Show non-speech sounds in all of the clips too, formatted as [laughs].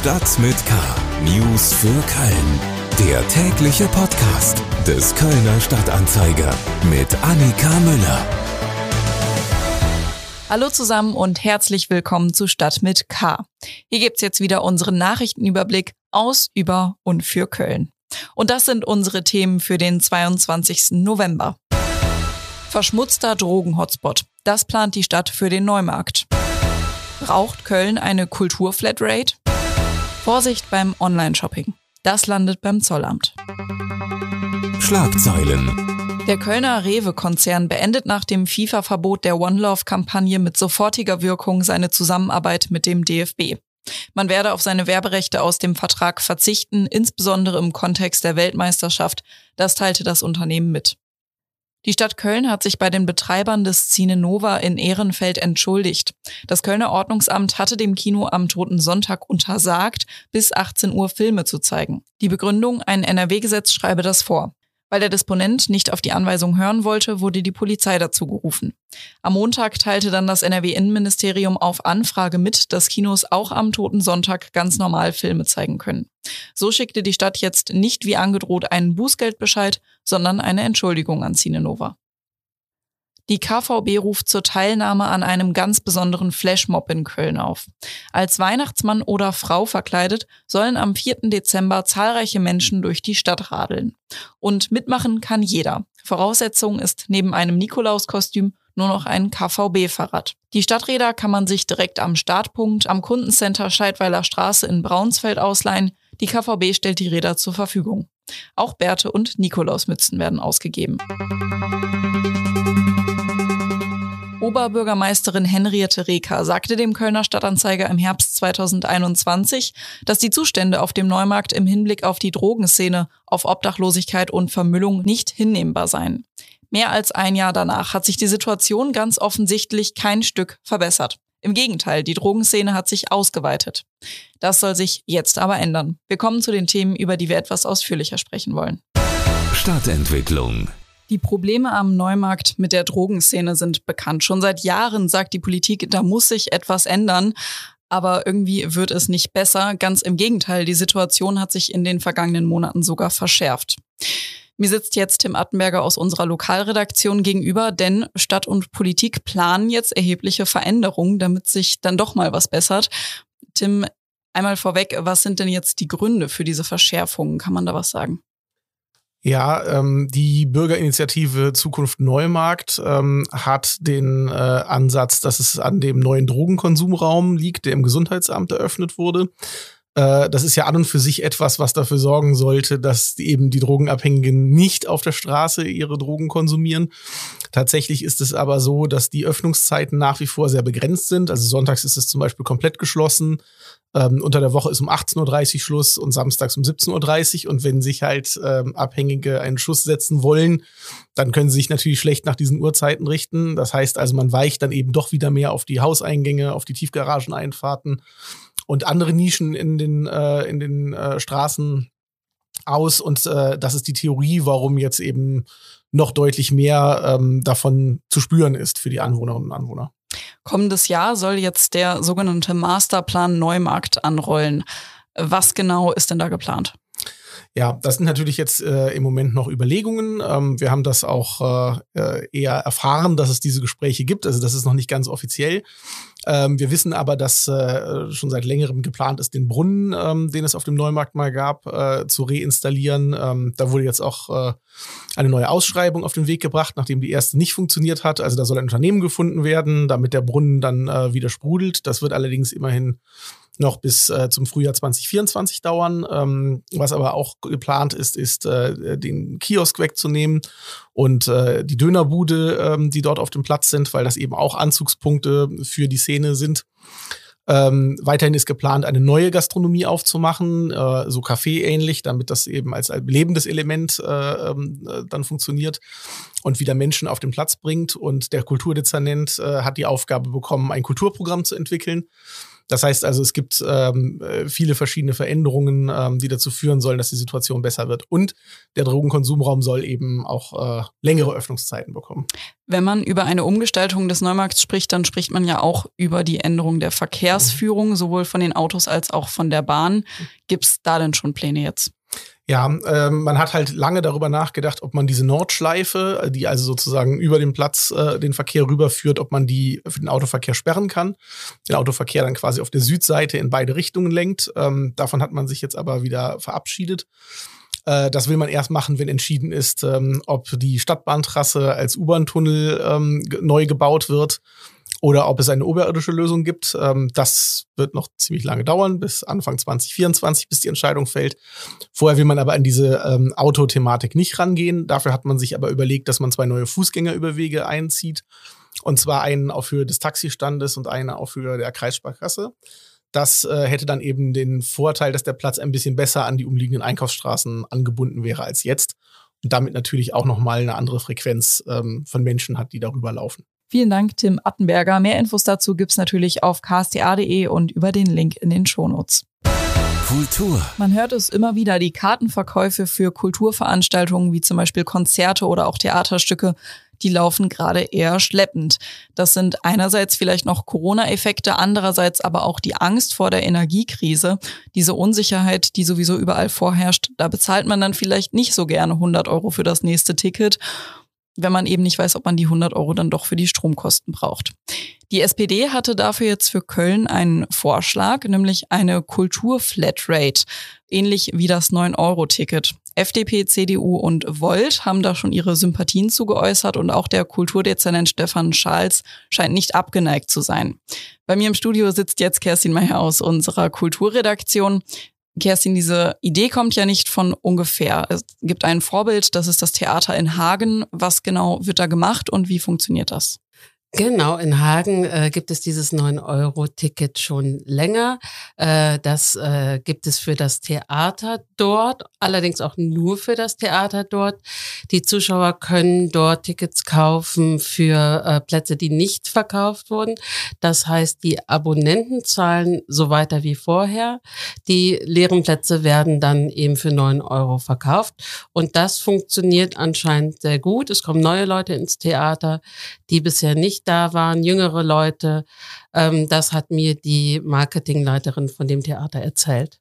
Stadt mit K. News für Köln. Der tägliche Podcast des Kölner Stadtanzeiger mit Annika Müller. Hallo zusammen und herzlich willkommen zu Stadt mit K. Hier gibt's jetzt wieder unseren Nachrichtenüberblick aus, über und für Köln. Und das sind unsere Themen für den 22. November. Verschmutzter Drogen-Hotspot. Das plant die Stadt für den Neumarkt. Braucht Köln eine Kulturflatrate? Vorsicht beim Online-Shopping. Das landet beim Zollamt. Schlagzeilen. Der Kölner Rewe-Konzern beendet nach dem FIFA-Verbot der One Love-Kampagne mit sofortiger Wirkung seine Zusammenarbeit mit dem DFB. Man werde auf seine Werberechte aus dem Vertrag verzichten, insbesondere im Kontext der Weltmeisterschaft. Das teilte das Unternehmen mit. Die Stadt Köln hat sich bei den Betreibern des Cine Nova in Ehrenfeld entschuldigt. Das Kölner Ordnungsamt hatte dem Kino am Toten Sonntag untersagt, bis 18 Uhr Filme zu zeigen. Die Begründung, ein NRW-Gesetz schreibe das vor. Weil der Disponent nicht auf die Anweisung hören wollte, wurde die Polizei dazu gerufen. Am Montag teilte dann das NRW-Innenministerium auf Anfrage mit, dass Kinos auch am Toten Sonntag ganz normal Filme zeigen können. So schickte die Stadt jetzt nicht wie angedroht einen Bußgeldbescheid, sondern eine Entschuldigung an Cinenova. Die KVB ruft zur Teilnahme an einem ganz besonderen Flashmob in Köln auf. Als Weihnachtsmann oder Frau verkleidet sollen am 4. Dezember zahlreiche Menschen durch die Stadt radeln. Und mitmachen kann jeder. Voraussetzung ist neben einem Nikolauskostüm nur noch ein KVB-Fahrrad. Die Stadträder kann man sich direkt am Startpunkt am Kundencenter Scheidweiler Straße in Braunsfeld ausleihen. Die KVB stellt die Räder zur Verfügung. Auch Bärte und Nikolausmützen werden ausgegeben. Oberbürgermeisterin Henriette Reker sagte dem Kölner Stadtanzeiger im Herbst 2021, dass die Zustände auf dem Neumarkt im Hinblick auf die Drogenszene, auf Obdachlosigkeit und Vermüllung nicht hinnehmbar seien. Mehr als ein Jahr danach hat sich die Situation ganz offensichtlich kein Stück verbessert. Im Gegenteil, die Drogenszene hat sich ausgeweitet. Das soll sich jetzt aber ändern. Wir kommen zu den Themen, über die wir etwas ausführlicher sprechen wollen. Stadtentwicklung. Die Probleme am Neumarkt mit der Drogenszene sind bekannt. Schon seit Jahren sagt die Politik, da muss sich etwas ändern. Aber irgendwie wird es nicht besser. Ganz im Gegenteil, die Situation hat sich in den vergangenen Monaten sogar verschärft. Mir sitzt jetzt Tim Attenberger aus unserer Lokalredaktion gegenüber, denn Stadt und Politik planen jetzt erhebliche Veränderungen, damit sich dann doch mal was bessert. Tim, einmal vorweg, was sind denn jetzt die Gründe für diese Verschärfungen? Kann man da was sagen? Ja, ähm, die Bürgerinitiative Zukunft Neumarkt ähm, hat den äh, Ansatz, dass es an dem neuen Drogenkonsumraum liegt, der im Gesundheitsamt eröffnet wurde. Äh, das ist ja an und für sich etwas, was dafür sorgen sollte, dass eben die Drogenabhängigen nicht auf der Straße ihre Drogen konsumieren. Tatsächlich ist es aber so, dass die Öffnungszeiten nach wie vor sehr begrenzt sind. Also sonntags ist es zum Beispiel komplett geschlossen. Ähm, unter der Woche ist um 18.30 Uhr Schluss und samstags um 17.30 Uhr. Und wenn sich halt ähm, Abhängige einen Schuss setzen wollen, dann können sie sich natürlich schlecht nach diesen Uhrzeiten richten. Das heißt also, man weicht dann eben doch wieder mehr auf die Hauseingänge, auf die Tiefgarageneinfahrten und andere Nischen in den, äh, in den äh, Straßen aus. Und äh, das ist die Theorie, warum jetzt eben noch deutlich mehr ähm, davon zu spüren ist für die Anwohnerinnen und Anwohner. Kommendes Jahr soll jetzt der sogenannte Masterplan Neumarkt anrollen. Was genau ist denn da geplant? Ja, das sind natürlich jetzt äh, im Moment noch Überlegungen. Ähm, wir haben das auch äh, äh, eher erfahren, dass es diese Gespräche gibt. Also das ist noch nicht ganz offiziell. Ähm, wir wissen aber, dass äh, schon seit längerem geplant ist, den Brunnen, ähm, den es auf dem Neumarkt mal gab, äh, zu reinstallieren. Ähm, da wurde jetzt auch äh, eine neue Ausschreibung auf den Weg gebracht, nachdem die erste nicht funktioniert hat. Also da soll ein Unternehmen gefunden werden, damit der Brunnen dann äh, wieder sprudelt. Das wird allerdings immerhin noch bis äh, zum Frühjahr 2024 dauern. Ähm, was aber auch geplant ist, ist äh, den Kiosk wegzunehmen und äh, die Dönerbude, ähm, die dort auf dem Platz sind, weil das eben auch Anzugspunkte für die Szene sind. Ähm, weiterhin ist geplant, eine neue Gastronomie aufzumachen, äh, so Café-ähnlich, damit das eben als lebendes Element äh, ähm, äh, dann funktioniert und wieder Menschen auf den Platz bringt. Und der Kulturdezernent äh, hat die Aufgabe bekommen, ein Kulturprogramm zu entwickeln Das heißt also, es gibt ähm, äh, viele verschiedene Veränderungen, ähm, die dazu führen sollen, dass die Situation besser wird. Und der Drogenkonsumraum soll eben auch äh, längere Öffnungszeiten bekommen. Wenn man über eine Umgestaltung des Neumarkts spricht, dann spricht man ja auch über die Änderung der Verkehrsführung, sowohl von den Autos als auch von der Bahn. Gibt es da denn schon Pläne jetzt? Ja, ähm, man hat halt lange darüber nachgedacht, ob man diese Nordschleife, die also sozusagen über den Platz äh, den Verkehr rüberführt, ob man die für den Autoverkehr sperren kann, den Autoverkehr dann quasi auf der Südseite in beide Richtungen lenkt. Ähm, davon hat man sich jetzt aber wieder verabschiedet. Äh, das will man erst machen, wenn entschieden ist, ähm, ob die Stadtbahntrasse als U-Bahn-Tunnel ähm, neu gebaut wird oder ob es eine oberirdische Lösung gibt. Ähm, das wird noch ziemlich lange dauern, bis Anfang 2024, bis die Entscheidung fällt. Vorher will man aber an diese ähm, Autothematik nicht rangehen. Dafür hat man sich aber überlegt, dass man zwei neue Fußgängerüberwege einzieht. Und zwar einen auf Höhe des Taxistandes und einen auf Höhe der Kreissparkasse. Das äh, hätte dann eben den Vorteil, dass der Platz ein bisschen besser an die umliegenden Einkaufsstraßen angebunden wäre als jetzt und damit natürlich auch nochmal eine andere Frequenz ähm, von Menschen hat, die darüber laufen. Vielen Dank, Tim Attenberger. Mehr Infos dazu gibt's natürlich auf ksta.de und über den Link in den Shownotes. Kultur. Man hört es immer wieder, die Kartenverkäufe für Kulturveranstaltungen wie zum Beispiel Konzerte oder auch Theaterstücke, die laufen gerade eher schleppend. Das sind einerseits vielleicht noch Corona-Effekte, andererseits aber auch die Angst vor der Energiekrise, diese Unsicherheit, die sowieso überall vorherrscht. Da bezahlt man dann vielleicht nicht so gerne 100 Euro für das nächste Ticket wenn man eben nicht weiß, ob man die 100 Euro dann doch für die Stromkosten braucht. Die SPD hatte dafür jetzt für Köln einen Vorschlag, nämlich eine Kulturflatrate, ähnlich wie das 9-Euro-Ticket. FDP, CDU und Volt haben da schon ihre Sympathien zugeäußert und auch der Kulturdezernent Stefan Schals scheint nicht abgeneigt zu sein. Bei mir im Studio sitzt jetzt Kerstin Meyer aus unserer Kulturredaktion. Kerstin, diese Idee kommt ja nicht von ungefähr. Es gibt ein Vorbild, das ist das Theater in Hagen. Was genau wird da gemacht und wie funktioniert das? Genau, in Hagen äh, gibt es dieses 9-Euro-Ticket schon länger. Äh, das äh, gibt es für das Theater dort, allerdings auch nur für das Theater dort. Die Zuschauer können dort Tickets kaufen für äh, Plätze, die nicht verkauft wurden. Das heißt, die Abonnenten zahlen so weiter wie vorher. Die leeren Plätze werden dann eben für 9 Euro verkauft. Und das funktioniert anscheinend sehr gut. Es kommen neue Leute ins Theater, die bisher nicht nicht da waren, jüngere Leute. Ähm, das hat mir die Marketingleiterin von dem Theater erzählt.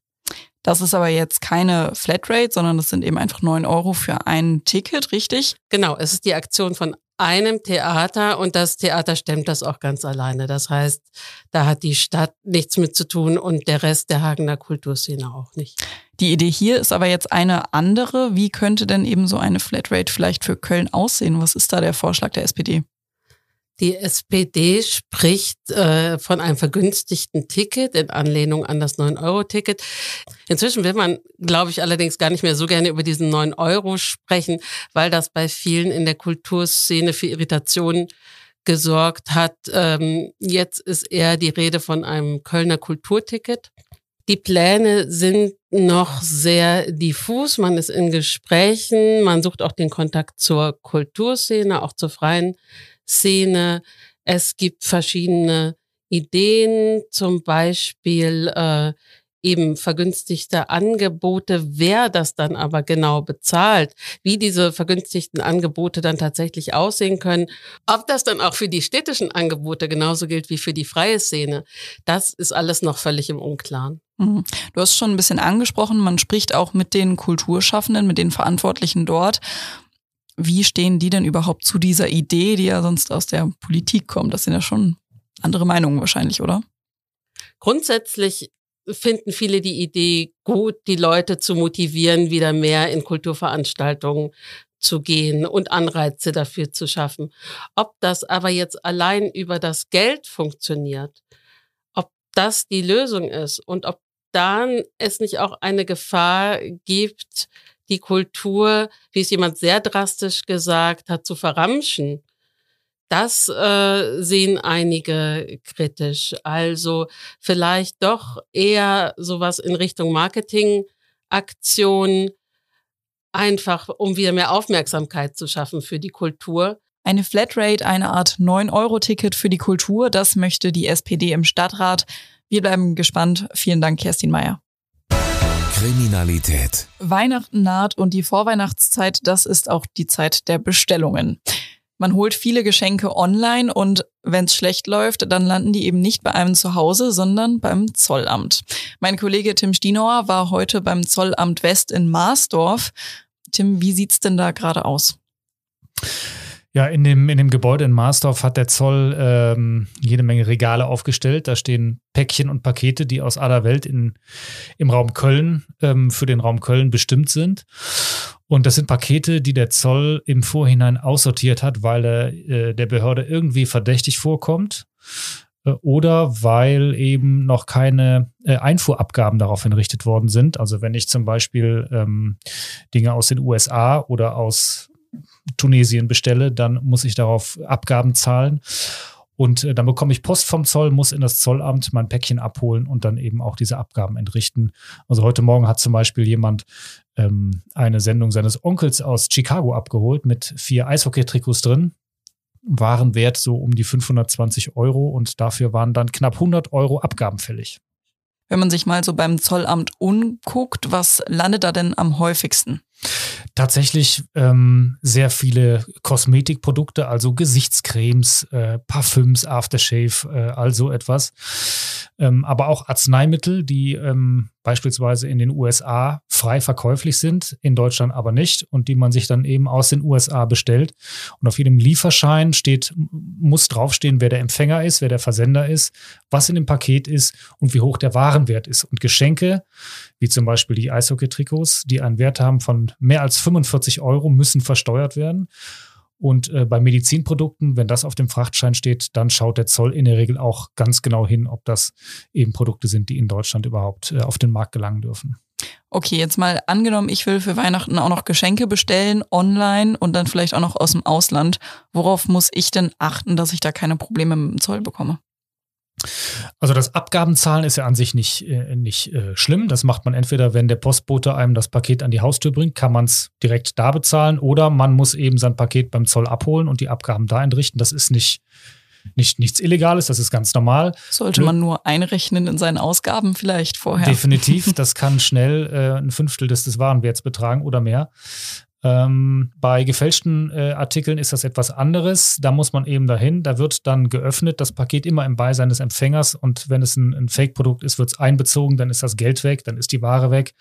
Das ist aber jetzt keine Flatrate, sondern das sind eben einfach neun Euro für ein Ticket, richtig? Genau, es ist die Aktion von einem Theater und das Theater stemmt das auch ganz alleine. Das heißt, da hat die Stadt nichts mit zu tun und der Rest der Hagener Kulturszene auch nicht. Die Idee hier ist aber jetzt eine andere. Wie könnte denn eben so eine Flatrate vielleicht für Köln aussehen? Was ist da der Vorschlag der SPD? Die SPD spricht äh, von einem vergünstigten Ticket in Anlehnung an das 9-Euro-Ticket. Inzwischen will man, glaube ich, allerdings gar nicht mehr so gerne über diesen 9 Euro sprechen, weil das bei vielen in der Kulturszene für Irritationen gesorgt hat. Ähm, jetzt ist eher die Rede von einem Kölner Kulturticket. Die Pläne sind noch sehr diffus. Man ist in Gesprächen, man sucht auch den Kontakt zur Kulturszene, auch zur freien Szene. Es gibt verschiedene Ideen, zum Beispiel äh, eben vergünstigte Angebote, wer das dann aber genau bezahlt, wie diese vergünstigten Angebote dann tatsächlich aussehen können, ob das dann auch für die städtischen Angebote genauso gilt wie für die freie Szene, das ist alles noch völlig im Unklaren. Mhm. Du hast schon ein bisschen angesprochen, man spricht auch mit den Kulturschaffenden, mit den Verantwortlichen dort. Wie stehen die denn überhaupt zu dieser Idee, die ja sonst aus der Politik kommt? Das sind ja schon andere Meinungen wahrscheinlich, oder? Grundsätzlich finden viele die Idee gut, die Leute zu motivieren, wieder mehr in Kulturveranstaltungen zu gehen und Anreize dafür zu schaffen. Ob das aber jetzt allein über das Geld funktioniert, ob das die Lösung ist und ob dann es nicht auch eine Gefahr gibt, die Kultur, wie es jemand sehr drastisch gesagt hat, zu verramschen. Das äh, sehen einige kritisch. Also vielleicht doch eher sowas in Richtung Marketingaktion, einfach um wieder mehr Aufmerksamkeit zu schaffen für die Kultur. Eine Flatrate, eine Art 9-Euro-Ticket für die Kultur, das möchte die SPD im Stadtrat. Wir bleiben gespannt. Vielen Dank, Kerstin Meyer. Kriminalität. Weihnachten naht und die Vorweihnachtszeit, das ist auch die Zeit der Bestellungen. Man holt viele Geschenke online und wenn es schlecht läuft, dann landen die eben nicht bei einem zu Hause, sondern beim Zollamt. Mein Kollege Tim Stienauer war heute beim Zollamt West in Marsdorf. Tim, wie sieht's denn da gerade aus? Ja, in dem, in dem Gebäude in Marsdorf hat der Zoll ähm, jede Menge Regale aufgestellt. Da stehen Päckchen und Pakete, die aus aller Welt in, im Raum Köln ähm, für den Raum Köln bestimmt sind. Und das sind Pakete, die der Zoll im Vorhinein aussortiert hat, weil er äh, der Behörde irgendwie verdächtig vorkommt äh, oder weil eben noch keine äh, Einfuhrabgaben darauf entrichtet worden sind. Also wenn ich zum Beispiel ähm, Dinge aus den USA oder aus Tunesien bestelle, dann muss ich darauf Abgaben zahlen. Und äh, dann bekomme ich Post vom Zoll, muss in das Zollamt mein Päckchen abholen und dann eben auch diese Abgaben entrichten. Also heute Morgen hat zum Beispiel jemand ähm, eine Sendung seines Onkels aus Chicago abgeholt mit vier Eishockey-Trikots drin. Warenwert so um die 520 Euro und dafür waren dann knapp 100 Euro Abgaben fällig. Wenn man sich mal so beim Zollamt umguckt, was landet da denn am häufigsten? Tatsächlich ähm, sehr viele Kosmetikprodukte, also Gesichtscremes, äh, Parfüms, Aftershave, äh, also etwas. Ähm, aber auch Arzneimittel, die ähm, beispielsweise in den USA frei verkäuflich sind, in Deutschland aber nicht und die man sich dann eben aus den USA bestellt. Und auf jedem Lieferschein steht, muss draufstehen, wer der Empfänger ist, wer der Versender ist, was in dem Paket ist und wie hoch der Warenwert ist. Und Geschenke, wie zum Beispiel die Eishockey-Trikots, die einen Wert haben von mehr als 45 Euro, müssen versteuert werden. Und äh, bei Medizinprodukten, wenn das auf dem Frachtschein steht, dann schaut der Zoll in der Regel auch ganz genau hin, ob das eben Produkte sind, die in Deutschland überhaupt äh, auf den Markt gelangen dürfen. Okay, jetzt mal angenommen, ich will für Weihnachten auch noch Geschenke bestellen, online und dann vielleicht auch noch aus dem Ausland. Worauf muss ich denn achten, dass ich da keine Probleme mit dem Zoll bekomme? Also das Abgabenzahlen ist ja an sich nicht, äh, nicht äh, schlimm. Das macht man entweder, wenn der Postbote einem das Paket an die Haustür bringt, kann man es direkt da bezahlen oder man muss eben sein Paket beim Zoll abholen und die Abgaben da entrichten. Das ist nicht, nicht nichts Illegales, das ist ganz normal. Sollte man nur einrechnen in seinen Ausgaben vielleicht vorher. Definitiv, [laughs] das kann schnell äh, ein Fünftel des, des Warenwerts betragen oder mehr. Ähm, bei gefälschten äh, Artikeln ist das etwas anderes. Da muss man eben dahin. Da wird dann geöffnet, das Paket immer im Beisein des Empfängers. Und wenn es ein, ein Fake-Produkt ist, wird es einbezogen, dann ist das Geld weg, dann ist die Ware weg.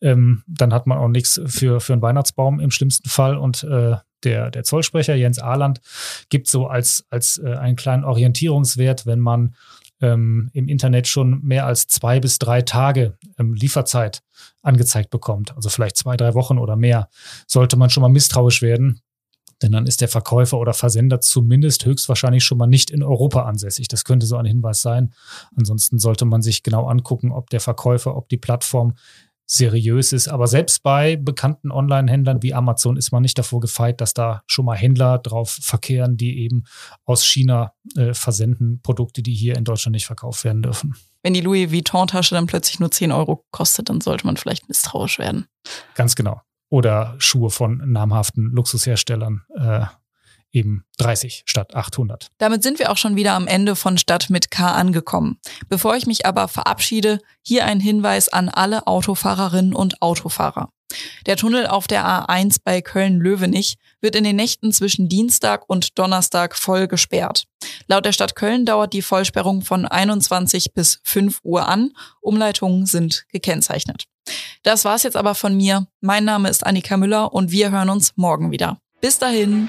Ähm, dann hat man auch nichts für, für einen Weihnachtsbaum im schlimmsten Fall. Und äh, der, der Zollsprecher Jens Ahland gibt so als, als äh, einen kleinen Orientierungswert, wenn man ähm, im Internet schon mehr als zwei bis drei Tage ähm, Lieferzeit angezeigt bekommt, also vielleicht zwei, drei Wochen oder mehr, sollte man schon mal misstrauisch werden. Denn dann ist der Verkäufer oder Versender zumindest höchstwahrscheinlich schon mal nicht in Europa ansässig. Das könnte so ein Hinweis sein. Ansonsten sollte man sich genau angucken, ob der Verkäufer, ob die Plattform seriös ist. Aber selbst bei bekannten Online-Händlern wie Amazon ist man nicht davor gefeit, dass da schon mal Händler drauf verkehren, die eben aus China äh, versenden Produkte, die hier in Deutschland nicht verkauft werden dürfen. Wenn die Louis Vuitton-Tasche dann plötzlich nur 10 Euro kostet, dann sollte man vielleicht misstrauisch werden. Ganz genau. Oder Schuhe von namhaften Luxusherstellern. Äh, eben 30 statt 800. Damit sind wir auch schon wieder am Ende von Stadt mit K angekommen. Bevor ich mich aber verabschiede, hier ein Hinweis an alle Autofahrerinnen und Autofahrer. Der Tunnel auf der A1 bei Köln-Löwenich wird in den Nächten zwischen Dienstag und Donnerstag voll gesperrt. Laut der Stadt Köln dauert die Vollsperrung von 21 bis 5 Uhr an. Umleitungen sind gekennzeichnet. Das war's jetzt aber von mir. Mein Name ist Annika Müller und wir hören uns morgen wieder. Bis dahin.